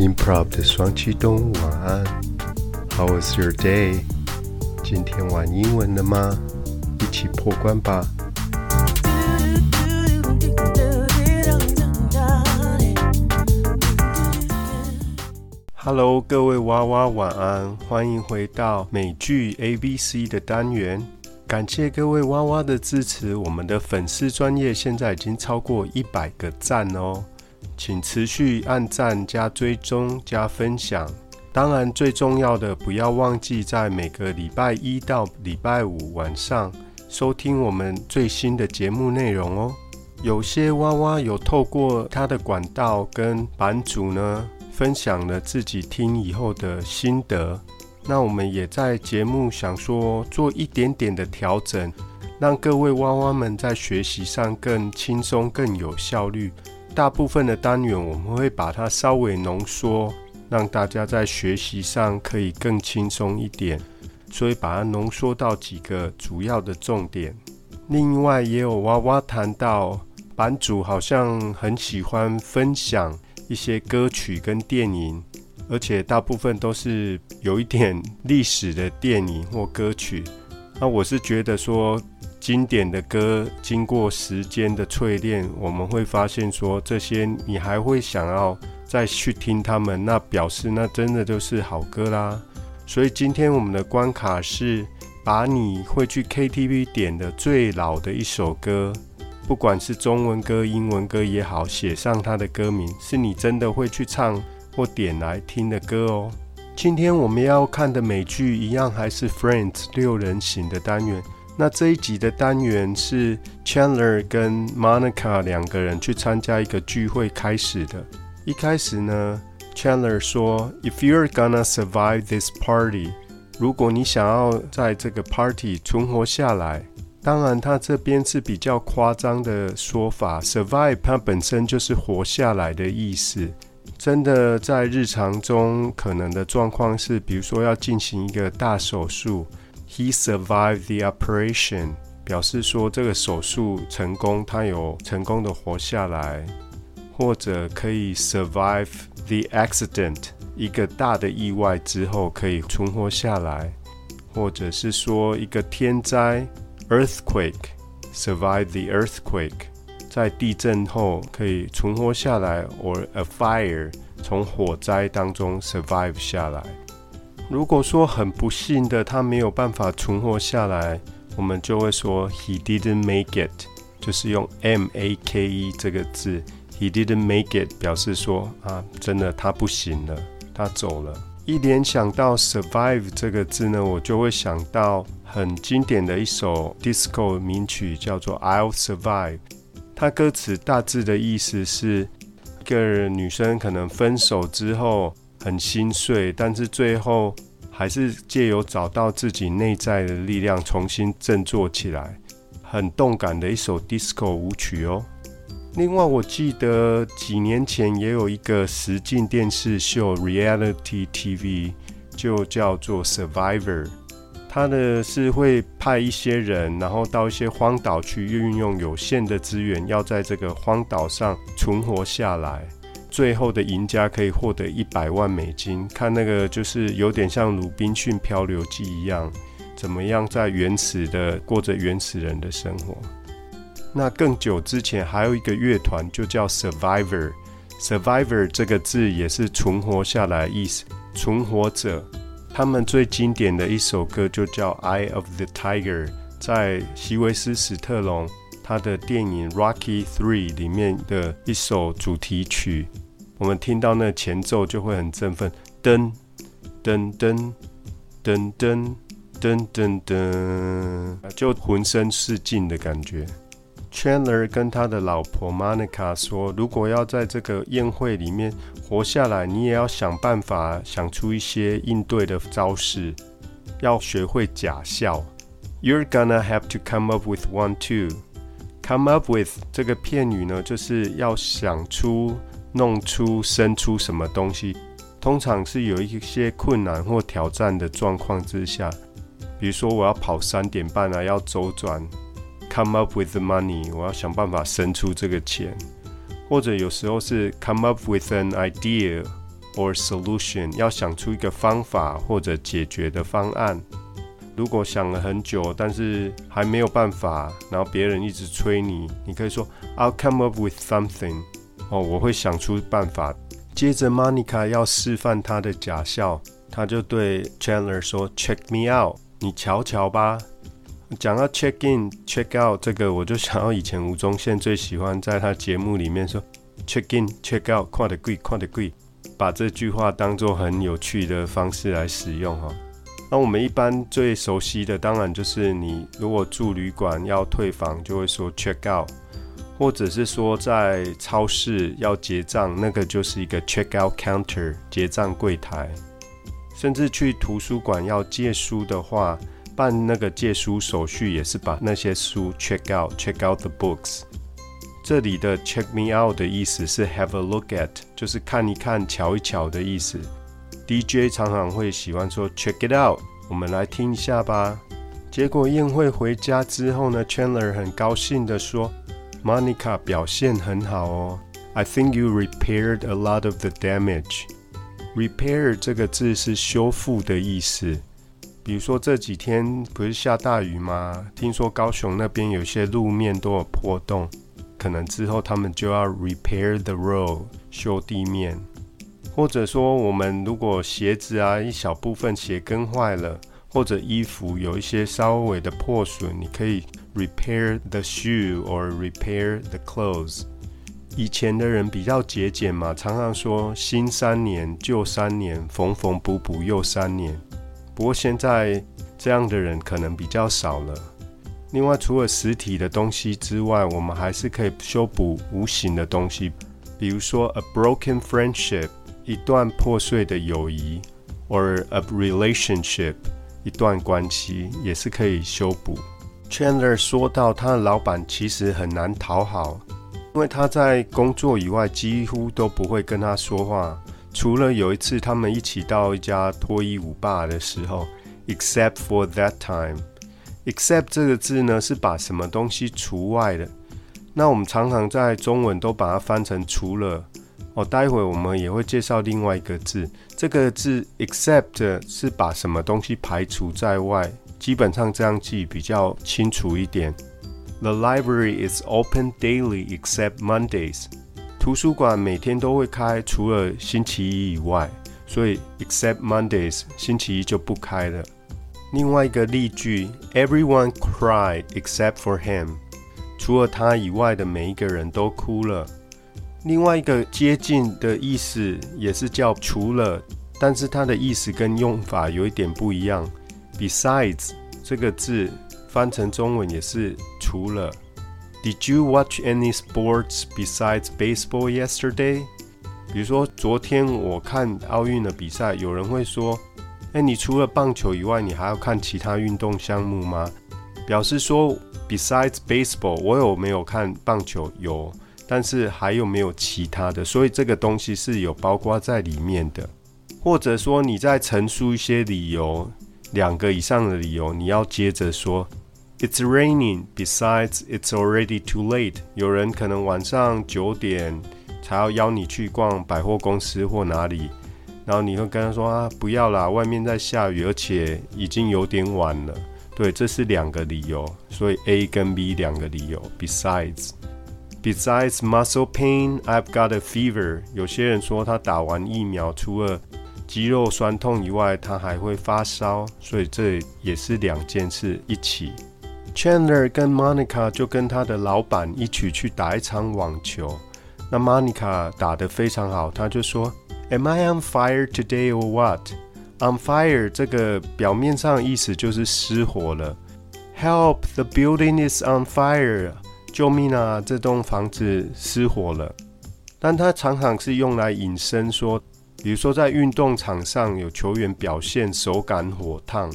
Improv 的双栖动物晚安，How was your day？今天玩英文了吗？一起破关吧！Hello，各位娃娃晚安，欢迎回到美剧 A B C 的单元。感谢各位娃娃的支持，我们的粉丝专业现在已经超过一百个赞哦。请持续按赞、加追踪、加分享。当然，最重要的，不要忘记在每个礼拜一到礼拜五晚上收听我们最新的节目内容哦。有些娃娃有透过他的管道跟版主呢分享了自己听以后的心得。那我们也在节目想说做一点点的调整，让各位娃娃们在学习上更轻松、更有效率。大部分的单元我们会把它稍微浓缩，让大家在学习上可以更轻松一点，所以把它浓缩到几个主要的重点。另外也有娃娃谈到，版主好像很喜欢分享一些歌曲跟电影，而且大部分都是有一点历史的电影或歌曲。那我是觉得说。经典的歌经过时间的淬炼，我们会发现说这些你还会想要再去听他们，那表示那真的就是好歌啦。所以今天我们的关卡是把你会去 KTV 点的最老的一首歌，不管是中文歌、英文歌也好，写上它的歌名，是你真的会去唱或点来听的歌哦。今天我们要看的美剧一样还是 Friends 六人行的单元。那这一集的单元是 Chandler 跟 Monica 两个人去参加一个聚会开始的。一开始呢，Chandler 说：“If you're gonna survive this party，如果你想要在这个 party 存活下来，当然他这边是比较夸张的说法，survive 它本身就是活下来的意思。真的在日常中可能的状况是，比如说要进行一个大手术。” He survived the operation，表示说这个手术成功，他有成功的活下来，或者可以 survive the accident，一个大的意外之后可以存活下来，或者是说一个天灾 earthquake，survive the earthquake，在地震后可以存活下来，or a fire，从火灾当中 survive 下来。如果说很不幸的他没有办法存活下来，我们就会说 he didn't make it，就是用 M A K E 这个字，he didn't make it 表示说啊，真的他不行了，他走了。一联想到 survive 这个字呢，我就会想到很经典的一首 disco 名曲，叫做 I'll Survive。它歌词大致的意思是，一个女生可能分手之后。很心碎，但是最后还是借由找到自己内在的力量，重新振作起来。很动感的一首 disco 舞曲哦。另外，我记得几年前也有一个实境电视秀 （reality TV），就叫做 Survivor。它的是会派一些人，然后到一些荒岛去，运用有限的资源，要在这个荒岛上存活下来。最后的赢家可以获得一百万美金。看那个就是有点像《鲁滨逊漂流记》一样，怎么样在原始的过着原始人的生活。那更久之前还有一个乐团就叫 Survivor。Survivor 这个字也是存活下来意思，存活者。他们最经典的一首歌就叫《Eye of the Tiger》，在席维斯·史特龙。他的电影《Rocky Three》里面的一首主题曲，我们听到那前奏就会很振奋，噔噔噔噔噔噔噔噔，就浑身是劲的感觉。Chandler 跟他的老婆 Monica 说：“如果要在这个宴会里面活下来，你也要想办法想出一些应对的招式，要学会假笑。You're gonna have to come up with one too。” Come up with 这个片语呢，就是要想出、弄出、生出什么东西。通常是有一些困难或挑战的状况之下，比如说我要跑三点半啊，要周转。Come up with the money，我要想办法生出这个钱。或者有时候是 come up with an idea，or solution，要想出一个方法或者解决的方案。如果想了很久，但是还没有办法，然后别人一直催你，你可以说 I'll come up with something。哦，我会想出办法。接着，Monica 要示范她的假笑，她就对 Chandler 说：“Check me out，你瞧瞧吧。”讲到 check in、check out 这个，我就想到以前吴宗宪最喜欢在他节目里面说 check in、check out，快得贵，快得贵，把这句话当做很有趣的方式来使用哈。那我们一般最熟悉的，当然就是你如果住旅馆要退房，就会说 check out，或者是说在超市要结账，那个就是一个 check out counter 结账柜台，甚至去图书馆要借书的话。办那个借书手续也是把那些书 check out，check out the books。这里的 check me out 的意思是 have a look at，就是看一看、瞧一瞧的意思。DJ 常常会喜欢说 check it out，我们来听一下吧。结果宴会回家之后呢，Chandler 很高兴地说，Monica 表现很好哦。I think you repaired a lot of the damage。repair 这个字是修复的意思。比如说这几天不是下大雨吗？听说高雄那边有些路面都有破洞，可能之后他们就要 repair the road 修地面，或者说我们如果鞋子啊一小部分鞋跟坏了，或者衣服有一些稍微的破损，你可以 repair the shoe or repair the clothes。以前的人比较节俭嘛，常常说新三年旧三年，缝缝补补又三年。不过现在这样的人可能比较少了。另外，除了实体的东西之外，我们还是可以修补无形的东西，比如说 a broken friendship 一段破碎的友谊，or a relationship 一段关系也是可以修补。Chandler 说到，他的老板其实很难讨好，因为他在工作以外几乎都不会跟他说话。除了有一次他们一起到一家脱衣舞吧的时候，except for that time，except 这个字呢是把什么东西除外的。那我们常常在中文都把它翻成除了。待会我们也会介绍另外一个字，这个字 except 是把什么东西排除在外。基本上这样记比较清楚一点。The library is open daily except Mondays. 图书馆每天都会开，除了星期一以外，所以 except Mondays，星期一就不开了。另外一个例句，Everyone cried except for him，除了他以外的每一个人都哭了。另外一个接近的意思也是叫除了，但是它的意思跟用法有一点不一样。Besides 这个字翻成中文也是除了。Did you watch any sports besides baseball yesterday？比如说，昨天我看奥运的比赛，有人会说：“哎，你除了棒球以外，你还要看其他运动项目吗？”表示说，besides baseball，我有没有看棒球？有，但是还有没有其他的？所以这个东西是有包括在里面的。或者说，你在陈述一些理由，两个以上的理由，你要接着说。It's raining. Besides, it's already too late. 有人可能晚上九点才要邀你去逛百货公司或哪里，然后你会跟他说啊，不要啦，外面在下雨，而且已经有点晚了。对，这是两个理由，所以 A 跟 B 两个理由。Besides, besides muscle pain, I've got a fever. 有些人说他打完疫苗，除了肌肉酸痛以外，他还会发烧，所以这也是两件事一起。Chandler 跟 Monica 就跟他的老板一起去打一场网球。那 Monica 打得非常好，他就说：“Am I on fire today or what? On fire 这个表面上意思就是失火了。Help! The building is on fire! 救命啊！这栋房子失火了。但他常常是用来引申说，比如说在运动场上有球员表现手感火烫。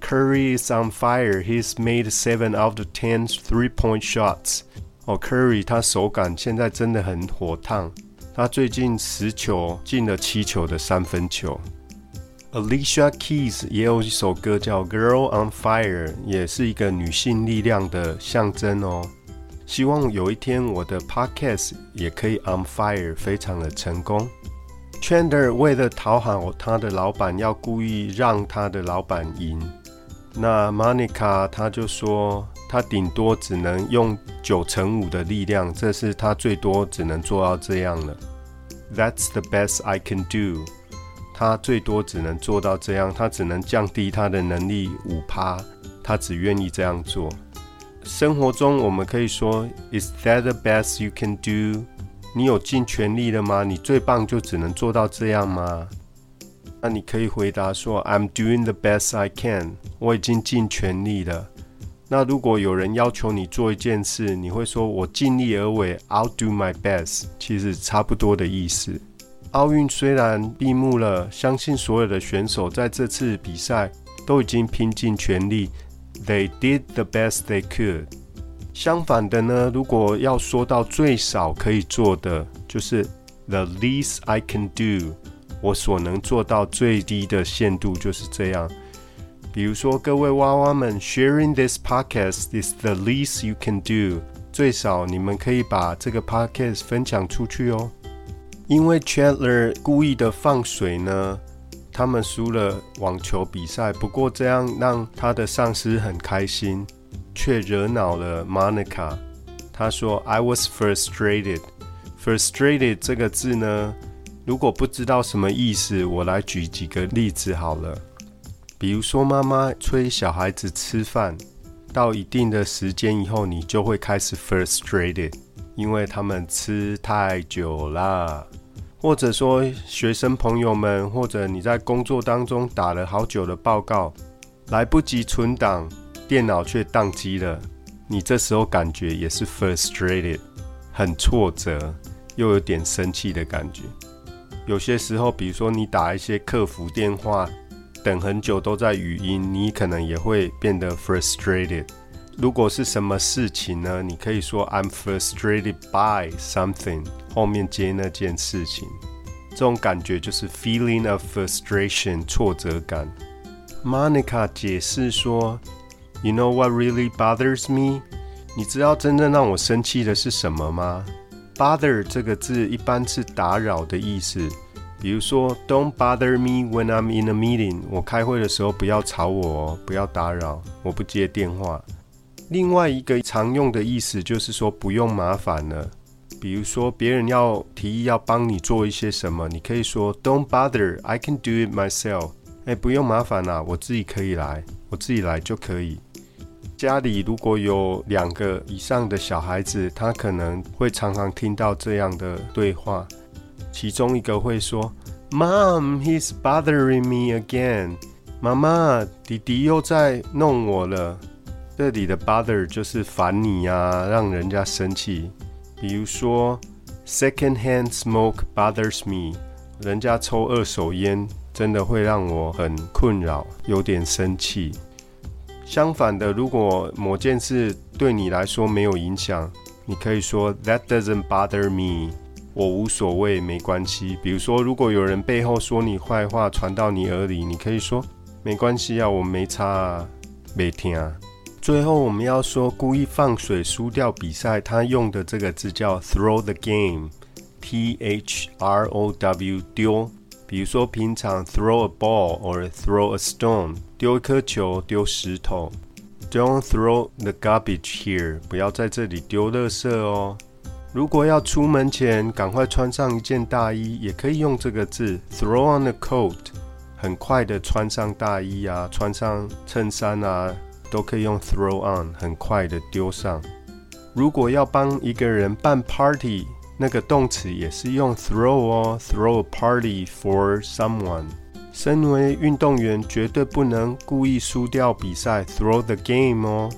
Curry is on fire. He's made seven out of ten three-point shots. 哦，Curry 他手感现在真的很火烫。他最近十球进了七球的三分球。Alicia Keys 也有一首歌叫《Girl on Fire》，也是一个女性力量的象征哦。希望有一天我的 Podcast 也可以 on fire，非常的成功。Chandler 为了讨好他的老板，要故意让他的老板赢。那 Monica 他就说，他顶多只能用九成五的力量，这是他最多只能做到这样了。That's the best I can do。他最多只能做到这样，他只能降低他的能力五趴，他只愿意这样做。生活中我们可以说，Is that the best you can do？你有尽全力了吗？你最棒就只能做到这样吗？那你可以回答说，I'm doing the best I can。我已经尽全力了。那如果有人要求你做一件事，你会说我尽力而为，I'll do my best。其实差不多的意思。奥运虽然闭幕了，相信所有的选手在这次比赛都已经拼尽全力，They did the best they could。相反的呢，如果要说到最少可以做的，就是 the least I can do，我所能做到最低的限度就是这样。比如说，各位娃娃们，sharing this podcast is the least you can do，最少你们可以把这个 podcast 分享出去哦。因为 Chandler 故意的放水呢，他们输了网球比赛，不过这样让他的上司很开心。却惹恼了 Monica。他说：“I was frustrated。frustrated 这个字呢，如果不知道什么意思，我来举几个例子好了。比如说，妈妈催小孩子吃饭，到一定的时间以后，你就会开始 frustrated，因为他们吃太久啦。或者说，学生朋友们，或者你在工作当中打了好久的报告，来不及存档。”电脑却宕机了，你这时候感觉也是 frustrated，很挫折，又有点生气的感觉。有些时候，比如说你打一些客服电话，等很久都在语音，你可能也会变得 frustrated。如果是什么事情呢？你可以说 I'm frustrated by something，后面接那件事情，这种感觉就是 feeling of frustration，挫折感。Monica 解释说。You know what really bothers me？你知道真正让我生气的是什么吗？Bother 这个字一般是打扰的意思，比如说 Don't bother me when I'm in a meeting。我开会的时候不要吵我哦，不要打扰，我不接电话。另外一个常用的意思就是说不用麻烦了，比如说别人要提议要帮你做一些什么，你可以说 Don't bother，I can do it myself。哎，不用麻烦啦，我自己可以来，我自己来就可以。家里如果有两个以上的小孩子，他可能会常常听到这样的对话。其中一个会说：“Mom, he's bothering me again。”妈妈，弟弟又在弄我了。这里的 bother 就是烦你呀，让人家生气。比如说，“Second-hand smoke bothers me。”人家抽二手烟，真的会让我很困扰，有点生气。相反的，如果某件事对你来说没有影响，你可以说 That doesn't bother me，我无所谓，没关系。比如说，如果有人背后说你坏话传到你耳里，你可以说没关系啊，我没差啊，没听啊。最后，我们要说故意放水输掉比赛，他用的这个字叫 throw the game，T H R O W 丢。比如说，平常 throw a ball or throw a stone，丢一颗球，丢石头。Don't throw the garbage here，不要在这里丢垃圾哦。如果要出门前赶快穿上一件大衣，也可以用这个字 throw on a coat，很快的穿上大衣啊，穿上衬衫啊，都可以用 throw on，很快的丢上。如果要帮一个人办 party，那个动词也是用 throw 哦，throw a party for someone。身为运动员，绝对不能故意输掉比赛，throw the game 哦。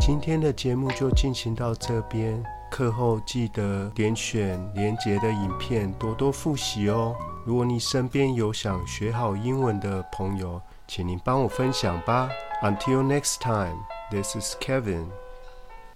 今天的节目就进行到这边，课后记得点选连结的影片，多多复习哦。如果你身边有想学好英文的朋友，请您帮我分享吧。Until next time, this is Kevin.